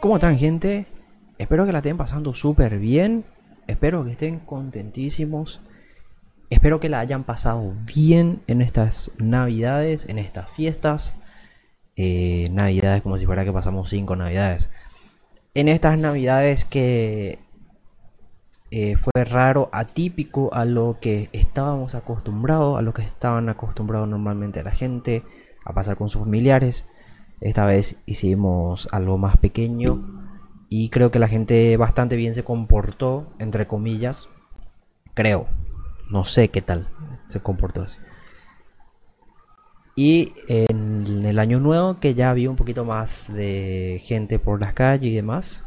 ¿Cómo están gente? Espero que la estén pasando súper bien. Espero que estén contentísimos. Espero que la hayan pasado bien en estas navidades, en estas fiestas. Eh, navidades como si fuera que pasamos cinco navidades. En estas navidades que eh, fue raro, atípico a lo que estábamos acostumbrados, a lo que estaban acostumbrados normalmente la gente a pasar con sus familiares. Esta vez hicimos algo más pequeño y creo que la gente bastante bien se comportó, entre comillas. Creo, no sé qué tal se comportó así. Y en el año nuevo que ya había un poquito más de gente por las calles y demás.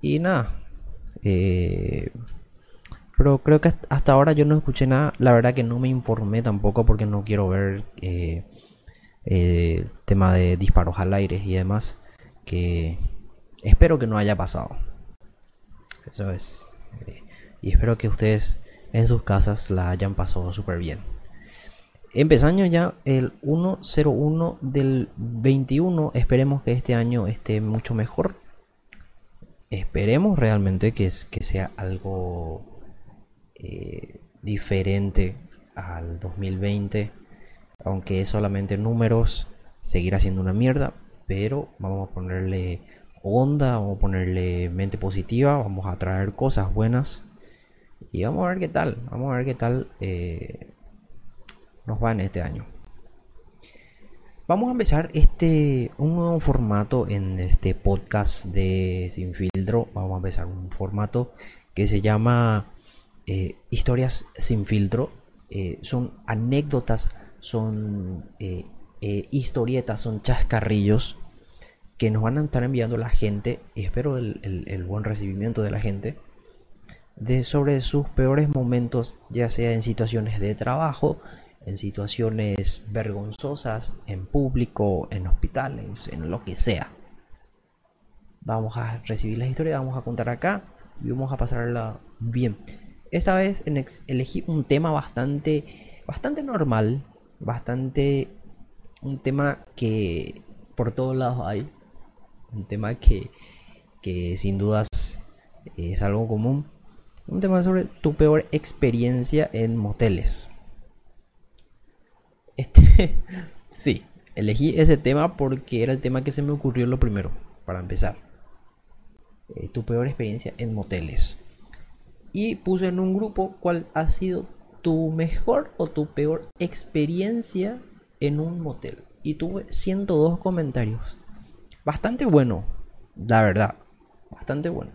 Y nada. Eh, pero creo que hasta ahora yo no escuché nada. La verdad que no me informé tampoco porque no quiero ver eh, eh, tema de disparos al aire y demás, que espero que no haya pasado. Eso es. Eh, y espero que ustedes en sus casas la hayan pasado súper bien. Empezando ya el 101 del 21. Esperemos que este año esté mucho mejor. Esperemos realmente que, es, que sea algo eh, diferente al 2020 aunque es solamente números, seguirá siendo una mierda, pero vamos a ponerle onda, vamos a ponerle mente positiva, vamos a traer cosas buenas y vamos a ver qué tal, vamos a ver qué tal eh, nos va en este año. Vamos a empezar este un nuevo formato en este podcast de Sin Filtro. Vamos a empezar un formato que se llama eh, Historias sin filtro. Eh, son anécdotas son eh, eh, historietas, son chascarrillos que nos van a estar enviando la gente, y espero el, buen recibimiento de la gente, de sobre sus peores momentos, ya sea en situaciones de trabajo, en situaciones vergonzosas, en público, en hospitales, en lo que sea. Vamos a recibir la historia, vamos a contar acá y vamos a pasarla bien. Esta vez elegí un tema bastante, bastante normal, bastante un tema que por todos lados hay. Un tema que, que sin dudas es algo común. Un tema sobre tu peor experiencia en moteles. Este, sí, elegí ese tema porque era el tema que se me ocurrió lo primero, para empezar. Eh, tu peor experiencia en moteles. Y puse en un grupo cuál ha sido tu mejor o tu peor experiencia en un motel. Y tuve 102 comentarios. Bastante bueno, la verdad. Bastante bueno.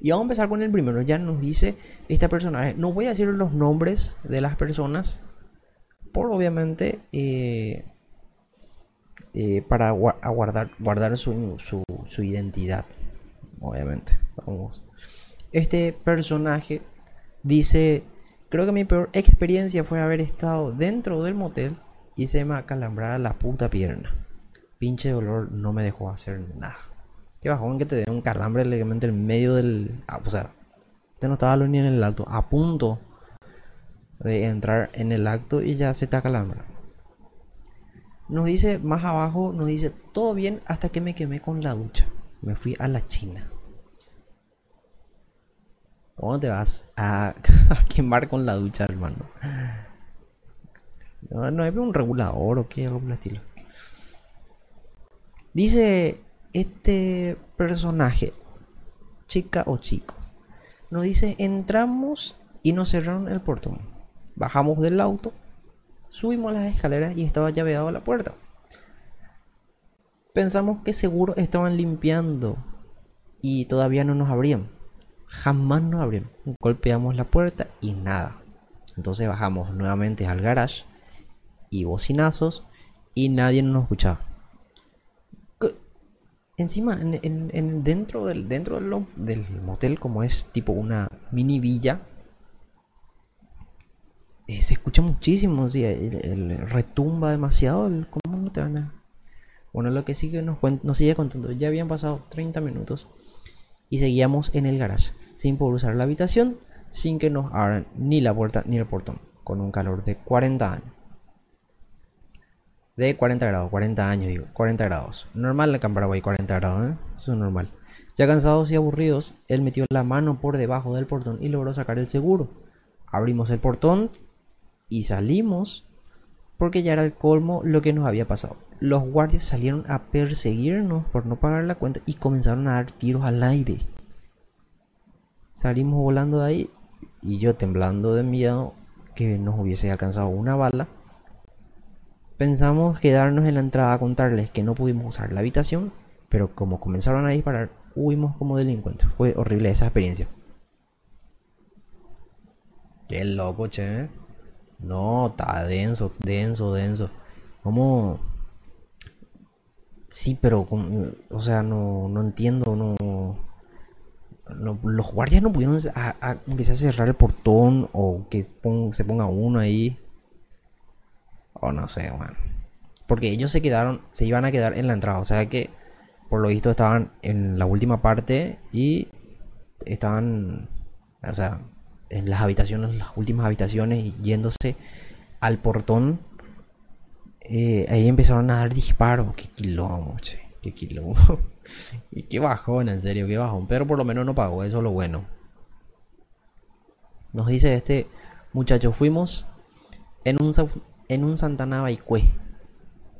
Y vamos a empezar con el primero. Ya nos dice esta personaje. No voy a decir los nombres de las personas. Por obviamente. Eh, eh, para guardar, guardar su, su, su identidad. Obviamente. Vamos. Este personaje dice Creo que mi peor experiencia fue haber estado dentro del motel y se me acalambraba la puta pierna. Pinche dolor no me dejó hacer nada. Qué bajón que te dé un calambre legalmente en medio del. Ah, o sea, te no estaba ni en el acto, a punto de entrar en el acto y ya se te acalambra. Nos dice más abajo, nos dice todo bien hasta que me quemé con la ducha. Me fui a la China. ¿Cómo te vas a, quemar con la ducha, hermano? No, no es un regulador o qué, algo por el estilo. Dice este personaje, chica o chico, nos dice, entramos y nos cerraron el portón. Bajamos del auto, subimos las escaleras y estaba llaveado la puerta. Pensamos que seguro estaban limpiando y todavía no nos abrían jamás nos abrieron. Golpeamos la puerta y nada. Entonces bajamos nuevamente al garage y bocinazos y nadie nos escuchaba. Encima, en, dentro, del, dentro del, motel, como es tipo una mini villa, eh, se escucha muchísimo, retumba demasiado. ¿Cómo no? Bueno, lo que sigue nos, nos sigue contando, ya habían pasado 30 minutos y seguíamos en el garage sin poder usar la habitación sin que nos abran ni la puerta ni el portón, con un calor de 40 años. de 40 grados, 40 años, digo, 40 grados. Normal acá en Paraguay, 40 grados, ¿eh? Eso es normal. Ya cansados y aburridos, él metió la mano por debajo del portón y logró sacar el seguro. Abrimos el portón y salimos porque ya era el colmo lo que nos había pasado. Los guardias salieron a perseguirnos por no pagar la cuenta y comenzaron a dar tiros al aire. Salimos volando de ahí y yo temblando de miedo que nos hubiese alcanzado una bala. Pensamos quedarnos en la entrada a contarles que no pudimos usar la habitación, pero como comenzaron a disparar, huimos como delincuentes. Fue horrible esa experiencia. Qué loco, che. No, está denso, denso, denso. ¿Cómo? Sí, pero, o sea, no, no entiendo, no, Los guardias no pudieron a, a cerrar el portón o que se ponga uno ahí. O no sé. Porque ellos se quedaron, se iban a quedar en la entrada. O sea que, por lo visto, estaban en la última parte y estaban, o sea, en las habitaciones, las últimas habitaciones, yéndose al portón, eh, ahí empezaron a dar disparos. Qué quilombo, che, qué quilombo. y qué bajón, en serio, qué bajón. Pero por lo menos no pagó, eso es lo bueno. Nos dice este muchacho, fuimos en un, en un Santana Baikue.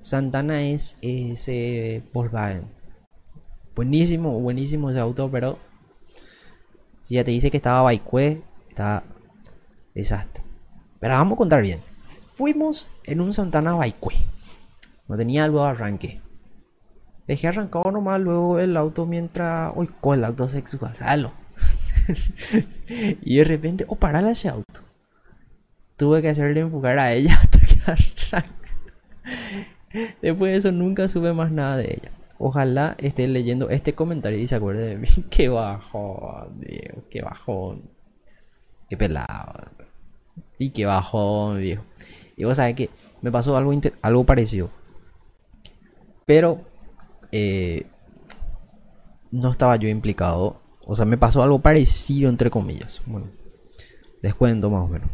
Santana es ese Volkswagen. Buenísimo, buenísimo ese auto, pero si ya te dice que estaba Baikue, Está desastre. Pero vamos a contar bien. Fuimos en un Santana Baikue. No tenía algo de arranque. Dejé arrancado nomás luego el auto mientras. Uy, con el auto sexual, salo. y de repente, oh, parala ese auto. Tuve que hacerle empujar a ella hasta que arranque. Después de eso nunca sube más nada de ella. Ojalá esté leyendo este comentario y se acuerde de mí. Qué bajón, Dios, qué bajón. Qué pelado. Y qué bajón, viejo. Y vos sabés que me pasó algo, algo parecido. Pero eh, no estaba yo implicado. O sea, me pasó algo parecido, entre comillas. Bueno, les cuento más o menos.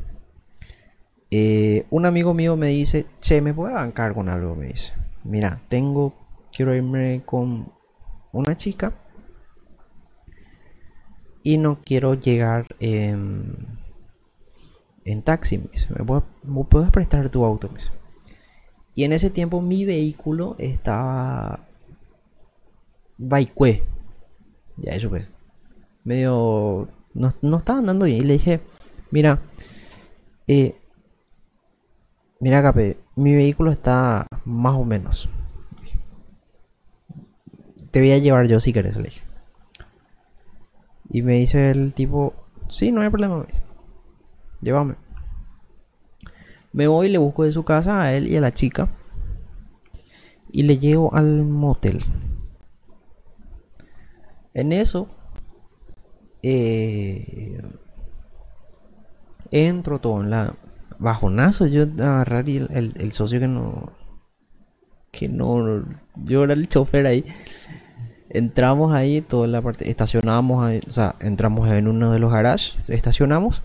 Eh, un amigo mío me dice, che, ¿me puedo bancar con algo? Me dice, mira, tengo, quiero irme con una chica y no quiero llegar en, taxi. ¿Me, puedes, prestar tu auto? Y en ese tiempo mi vehículo estaba Baikue. Ya eso pues. Medio... No, no estaba andando bien. Y le dije, mira, eh, mira Cape, mi vehículo está más o menos. Te voy a llevar yo si quieres, le dije. Y me dice el tipo, sí, no hay problema, me llévame. Me voy, y le busco de su casa a él y a la chica. Y le llevo al motel. En eso, eh, entro todo en la bajonazo. Yo agarrar y el, el socio que no, que no, yo era el chofer ahí. Entramos ahí, toda la parte, estacionamos, ahí, o sea, entramos en uno de los garages, estacionamos,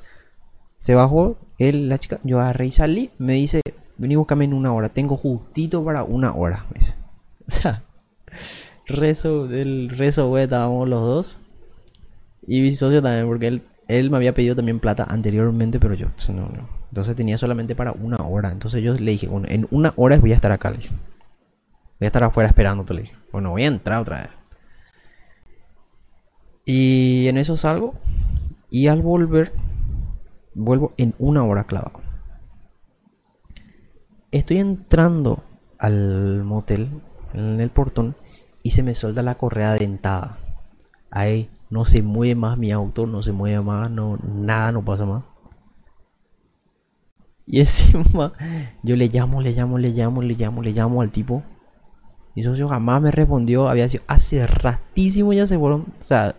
se bajó, él, la chica, yo agarré y salí, me dice, vení búscame en una hora, tengo justito para una hora, me. O sea, rezo, del rezo, güey, estábamos los dos. Y mi socio también, porque él, él me había pedido también plata anteriormente, pero yo, no, no. Entonces tenía solamente para una hora. Entonces yo le dije, bueno, en una hora voy a estar acá, le dije. Voy a estar afuera esperándote, le dije. Bueno, voy a entrar otra vez. Y en eso salgo. Y al volver, vuelvo en una hora clavado. Estoy entrando al motel, en el portón, y se me suelta la correa dentada. Ahí no se mueve más mi auto, no se mueve más, no, nada no pasa más. Y encima yo le llamo, le llamo, le llamo, le llamo, le llamo al tipo. Y socio jamás me respondió, había sido hace ratísimo ya se fueron. O sea,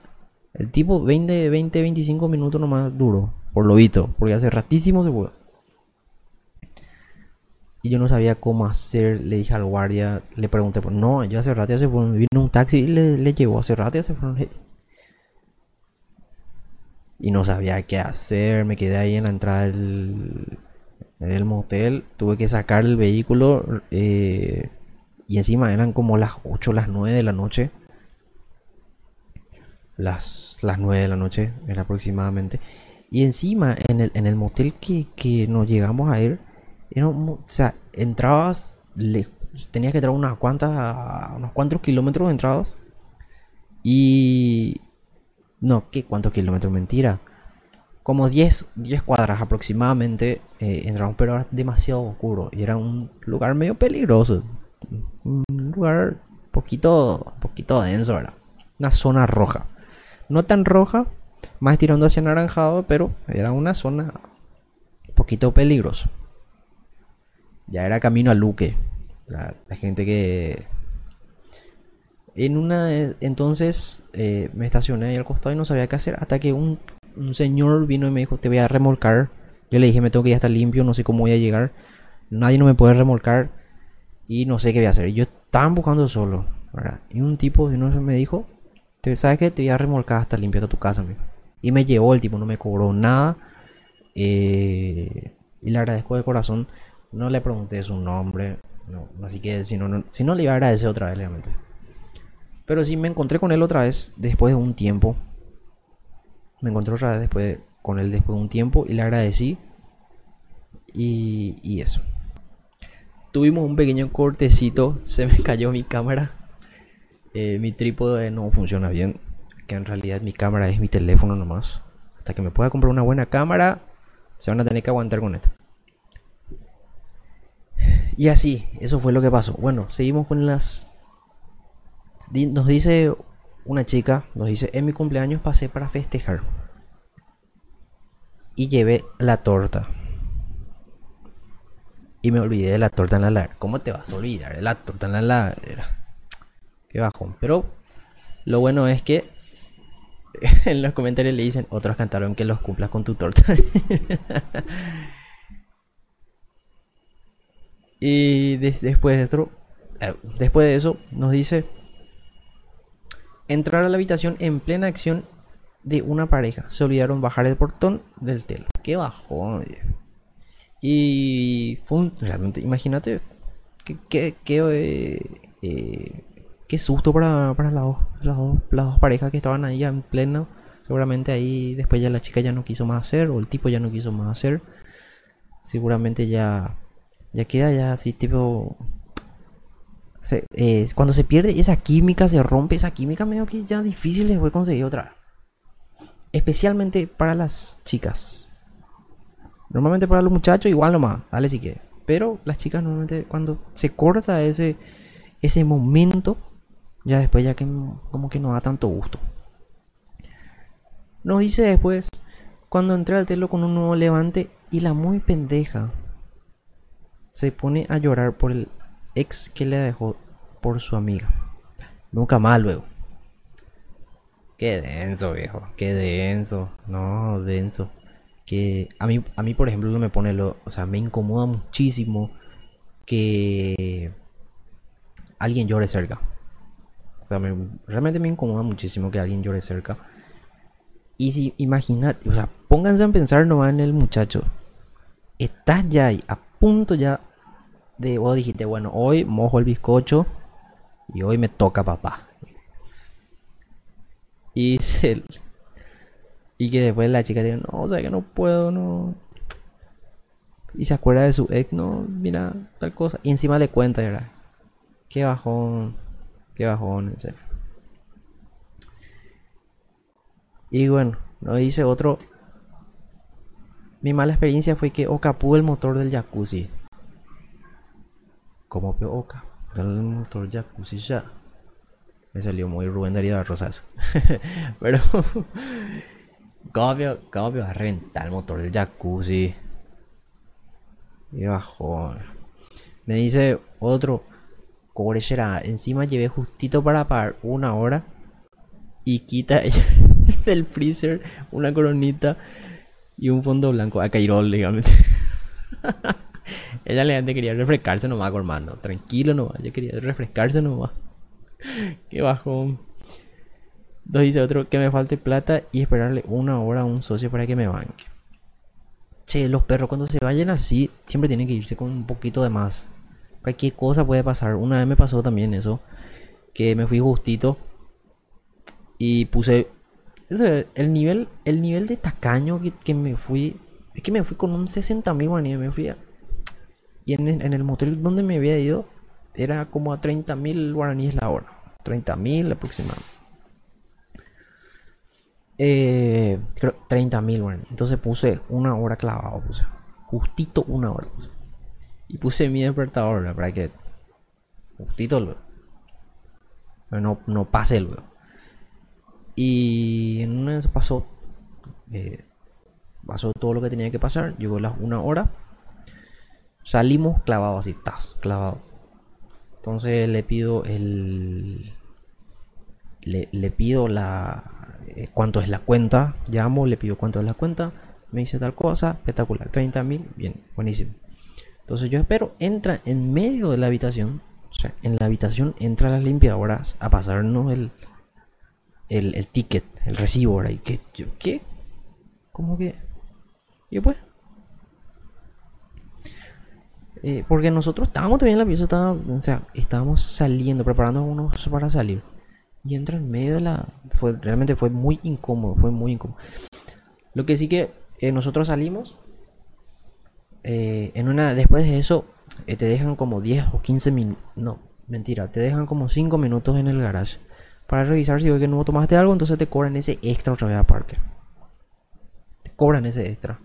el tipo 20, 20, 25 minutos nomás duro. Por lo visto. Porque hace ratísimo se fue. Y yo no sabía cómo hacer. Le dije al guardia. Le pregunté. Pues no, yo hace rato ya se fueron. Vino un taxi y le, le llevó. Hace rato ya se fueron. Y no sabía qué hacer. Me quedé ahí en la entrada del, En el motel tuve que sacar el vehículo eh, y encima eran como las 8, las 9 de la noche. Las, las 9 de la noche era aproximadamente. Y encima en el, en el motel que, que nos llegamos a ir, era o sea, entrabas, le, tenías que entrar unas cuantas, unos cuantos kilómetros de entradas. Y... No, ¿qué? ¿Cuántos kilómetros? Mentira como 10, 10 cuadras aproximadamente eh, entramos, pero era demasiado oscuro y era un lugar medio peligroso. Un lugar poquito, poquito denso, era Una zona roja. No tan roja, más tirando hacia anaranjado, pero era una zona un poquito peligroso. Ya era camino a Luque. la gente que... En una... Entonces eh, me estacioné ahí al costado y no sabía qué hacer hasta que un un señor vino y me dijo, te voy a remolcar. Yo le dije, me tengo que ir hasta limpio, no sé cómo voy a llegar. Nadie no me puede remolcar y no sé qué voy a hacer. Yo estaba buscando solo. Y un tipo me dijo, ¿sabes qué? Te voy a remolcar hasta limpio hasta tu casa. Y me llevó el tipo, no me cobró nada. Eh, y le agradezco de corazón. No le pregunté su nombre. No, así que si no, si no le iba a agradecer otra vez, realmente. Pero sí me encontré con él otra vez después de un tiempo me encontré otra vez después con él después de un tiempo y le agradecí. Y, eso. Tuvimos un pequeño cortecito, se me cayó mi cámara. Eh, mi trípode no funciona bien. Que en realidad mi cámara es mi teléfono nomás. Hasta que me pueda comprar una buena cámara, se van a tener que aguantar con esto. Y así, eso fue lo que pasó. Bueno, seguimos con las... Nos dice una chica nos dice, en mi cumpleaños pasé para festejar. Y llevé la torta. Y me olvidé de la torta en la ladera. ¿Cómo te vas a olvidar de la torta en la ladera? Qué bajón. Pero lo bueno es que en los comentarios le dicen, otros cantaron que los cumplas con tu torta. y después de eh, después de eso nos dice entrar a la habitación en plena acción de una pareja. Se olvidaron bajar el portón del telo. Qué bajón. Y realmente, imagínate, qué, qué, eh, qué, susto para, para las, las, dos, parejas que estaban ahí en pleno. Seguramente ahí después ya la chica ya no quiso más hacer o el tipo ya no quiso más hacer. Seguramente ya, ya queda ya así tipo eh, cuando se pierde esa química, se rompe esa química, medio que ya difícil les voy a conseguir otra. Especialmente para las chicas. Normalmente para los muchachos igual nomás, dale si que. Pero las chicas normalmente cuando se corta ese, ese momento, ya después ya que como que no da tanto gusto. Nos dice después, cuando entré al telo con un nuevo levante y la muy pendeja se pone a llorar por el ex que le dejó por su amiga. Nunca más luego. Qué denso, viejo. Qué denso. No, denso. Que a mí, a mí por ejemplo, me pone lo. O sea, me incomoda muchísimo que alguien llore cerca. O sea, realmente me incomoda muchísimo que alguien llore cerca. Y si imagínate, o sea, pónganse a pensar nomás en el muchacho. Estás ya ahí, a punto ya de vos dijiste, bueno, hoy mojo el bizcocho y hoy me toca papá. Y se, y que después la chica dice, no, o sea que no puedo, no. Y se acuerda de su ex, no, mira, tal cosa. Y encima le cuenta, ¿verdad? Qué bajón, qué bajón, en serio. Y bueno, nos dice otro. Mi mala experiencia fue que ocapó el motor del jacuzzi. ¿Cómo que Oca? El motor jacuzzi ya. Me salió muy Rubén Darío Rosas. Pero. ¿Cómo me va a reventar el motor del jacuzzi? Y bajó. Me dice otro. Cobre será. Encima llevé justito para pagar una hora. Y quita del freezer una coronita y un fondo blanco. A Cairol, digamos. Ella le quería refrescarse nomás, hermano. Tranquilo nomás. Ella quería refrescarse nomás. Qué bajón. Nos dice otro que me falte plata y esperarle una hora a un socio para que me banque. Che, los perros cuando se vayan así, siempre tienen que irse con un poquito de más. Cualquier cosa puede pasar. Una vez me pasó también eso. Que me fui justito. Y puse. El nivel, el nivel de tacaño que, me fui. Es que me fui con un 60 mil Me fui y en, en, el motel donde me había ido. Era como a 30 mil guaraníes la hora. 30 mil aproximadamente. Eh, creo 30 mil guaraníes. Entonces puse una hora clavado. Puse. Justito una hora. Y puse mi despertador para que. Justito luego. No, no pase luego. Y en una pasó. Eh, pasó todo lo que tenía que pasar. Llegó las una hora. Salimos clavados así, tas, clavado. Entonces le pido el. Le, pido la. Eh, cuánto es la cuenta. Llamo, le pido cuánto es la cuenta. Me dice tal cosa. Espectacular. 30 mil. Bien, buenísimo. Entonces yo espero. Entra en medio de la habitación. O sea, en la habitación entra las limpiadoras a pasarnos el, el, el ticket, el recibo. ¿Y qué? ¿Qué? ¿Cómo que? Y pues eh, porque nosotros estábamos también en la pieza, o sea, estábamos saliendo, preparándonos para salir. Y entra en medio de la... Fue, realmente fue muy incómodo, fue muy incómodo. Lo que sí que eh, nosotros salimos. Eh, en una, después de eso, te dejan como 10 o 15 minutos. No, mentira, te dejan como 5 minutos en el garage. Para revisar si ves que no tomaste algo, entonces te cobran ese extra otra vez aparte. Te cobran ese extra.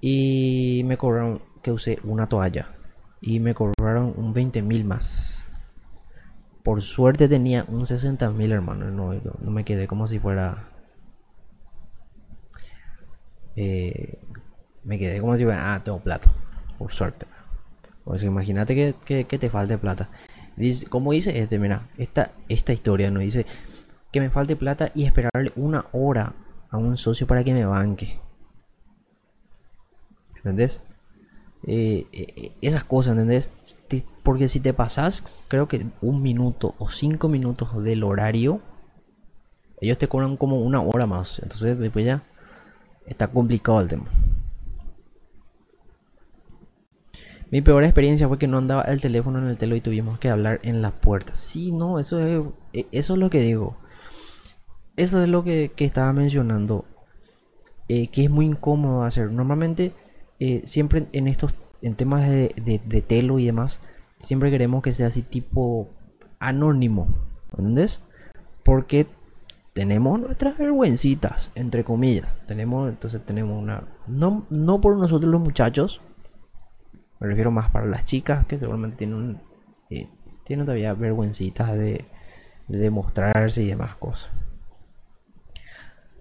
Y me cobraron que usé una toalla y me cobraron un 20 mil más. Por suerte tenía un 60 mil, hermano. No, no, me quedé como si fuera. Eh, me quedé como si fuera. Ah, tengo plata. Por suerte. Pues imagínate que, que, te falte plata. Dice, como dice este, mira, esta, esta historia no dice que me falte plata y esperarle una hora a un socio para que me banque. ¿Entendés? Eh, eh, esas cosas, ¿entendés? Porque si te pasas, creo que un minuto o cinco minutos del horario, ellos te cobran como una hora más. Entonces, después ya está complicado el tema. Mi peor experiencia fue que no andaba el teléfono en el telo y tuvimos que hablar en la puerta. Sí, no, eso es, e, eso es lo que digo. Eso es lo que, estaba mencionando. Eh, que es muy incómodo hacer. Normalmente eh, siempre en estos en temas de, de, telo y demás, siempre queremos que sea así tipo anónimo, ¿entendés? Porque tenemos nuestras vergüencitas, entre comillas. Tenemos, entonces tenemos una. No, no por nosotros los muchachos, me refiero más para las chicas que seguramente tienen, eh, tienen todavía vergüencitas de, de demostrarse y demás cosas.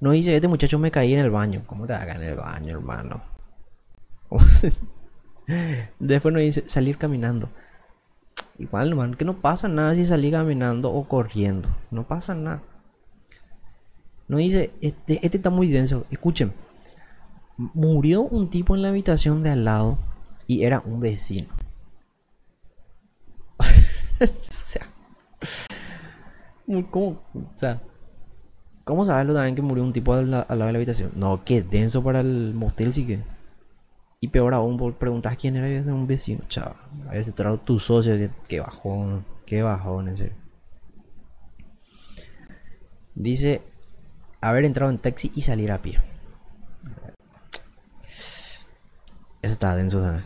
No dice, este muchacho me caí en el baño. ¿Cómo te haga en el baño, hermano? Después nos dice salir caminando. Igual, man, que no pasa nada si salí caminando o corriendo. No pasa nada. No dice, este, este está muy denso. Escuchen. Murió un tipo en la habitación de al lado y era un vecino. o sea, ¿cómo, o sea, ¿cómo sabes lo también que murió un tipo al, lado de la habitación? No, qué denso para el motel, sí que. Y peor aún, por preguntar quién era un vecino, chaval. A veces tu socio, que, bajón, que bajón, en serio. Dice haber entrado en taxi y salir a pie. Eso está denso, ¿sabes?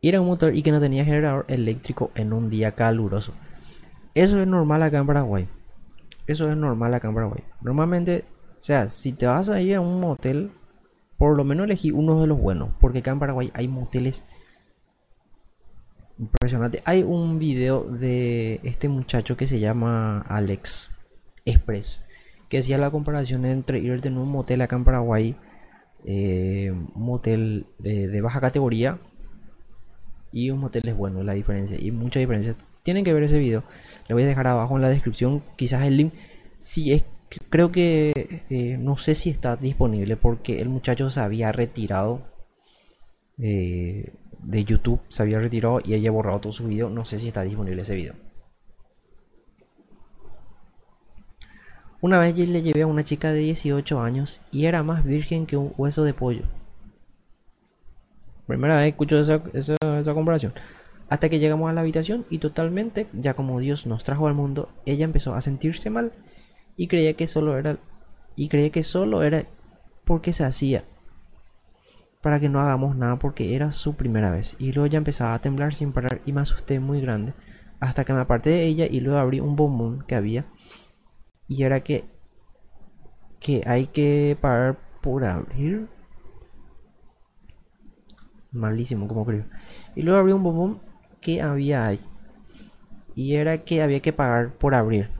Ir a un motor y que no tenía generador eléctrico en un día caluroso. Eso es normal acá en Paraguay. Eso es normal acá en Paraguay. Normalmente, o sea, si te vas a ir a un motel por lo menos elegí uno de los buenos, porque acá en Paraguay hay moteles impresionantes. Hay un video de este muchacho que se llama Alex Express, que hacía la comparación entre irte en un motel acá en Paraguay, eh, un motel de, baja categoría y un motel es bueno, la diferencia, y mucha diferencia. Tienen que ver ese video, le voy a dejar abajo en la descripción, quizás el link, si es creo que eh, no sé si está disponible porque el muchacho se había retirado eh, de YouTube, se había retirado y haya borrado todo su video. No sé si está disponible ese video. Una vez le llevé a una chica de 18 años y era más virgen que un hueso de pollo. Primera vez escucho esa, esa, comparación. Hasta que llegamos a la habitación y totalmente, ya como Dios nos trajo al mundo, ella empezó a sentirse mal y creía que solo era y creía que solo era porque se hacía para que no hagamos nada porque era su primera vez y luego ya empezaba a temblar sin parar y me asusté muy grande hasta que me aparté de ella y luego abrí un bombón que había y era que que hay que parar por abrir malísimo como creo. Y luego abrí un bombón que había ahí. Y era que había que pagar por abrir.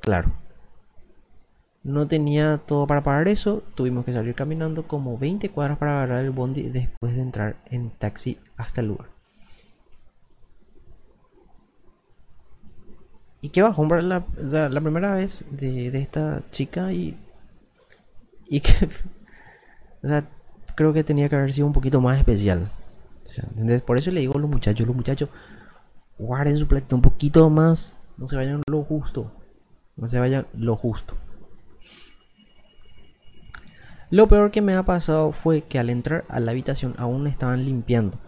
Claro. No tenía todo para pagar eso. Tuvimos que salir caminando como 20 cuadras para agarrar el bondi después de entrar en taxi hasta el lugar. Y qué bajón la, la, primera vez de, esta chica y. Y que. creo que tenía que haber sido un poquito más especial. Por eso le digo a los muchachos, los muchachos, guarden su planeta un poquito más. No se vayan lo justo. No se vayan lo justo. Lo peor que me ha pasado fue que al entrar a la habitación aún estaban limpiando.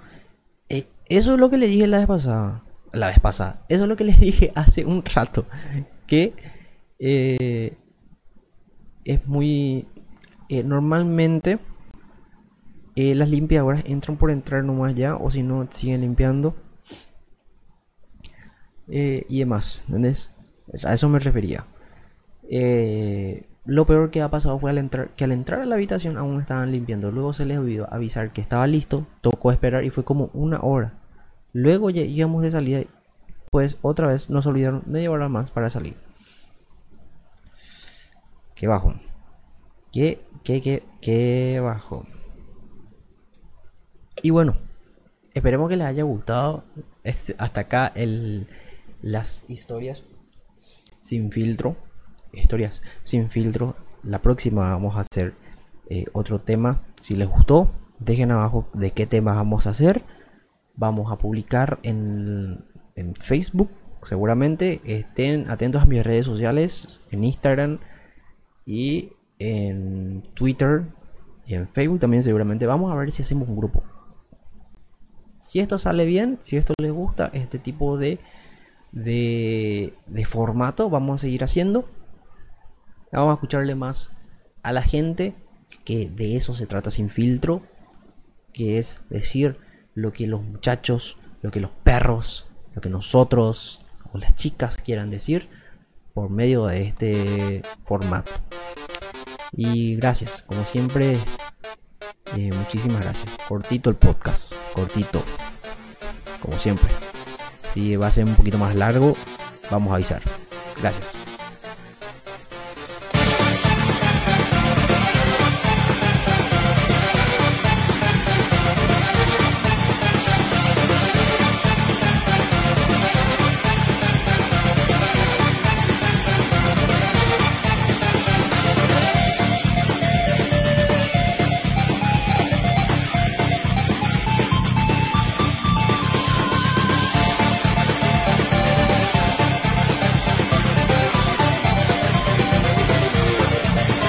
Eh, eso es lo que le dije la vez pasada la vez pasada. Eso es lo que les dije hace un rato. Que eh, es muy... Eh, normalmente eh, las limpiadoras entran por entrar nomás ya. O si no, siguen limpiando. y demás. ¿Entendés? A eso me refería. lo peor que ha pasado fue al entrar, que al entrar a la habitación aún estaban limpiando. Luego se les olvidó avisar que estaba listo. Tocó esperar y fue como una hora. Luego ya íbamos de salida, pues otra vez nos olvidaron de llevar más para salir. Qué bajo. Qué, qué, qué, qué bajo. Y bueno, esperemos que les haya gustado este, hasta acá el, las historias sin filtro. Historias sin filtro. La próxima vamos a hacer eh, otro tema. Si les gustó, dejen abajo de qué tema vamos a hacer vamos a publicar en, Facebook. Seguramente estén atentos a mis redes sociales, en Instagram y en Twitter y en Facebook también seguramente. Vamos a ver si hacemos un grupo. Si esto sale bien, si esto les gusta, este tipo de, de, formato, vamos a seguir haciendo. Vamos a escucharle más a la gente, que de eso se trata sin filtro, que es decir, lo que los muchachos, lo que los perros, lo que nosotros o las chicas quieran decir por medio de este formato. Y gracias, como siempre, eh, muchísimas gracias. Cortito el podcast, cortito, como siempre. Si va a ser un poquito más largo, vamos a avisar. Gracias.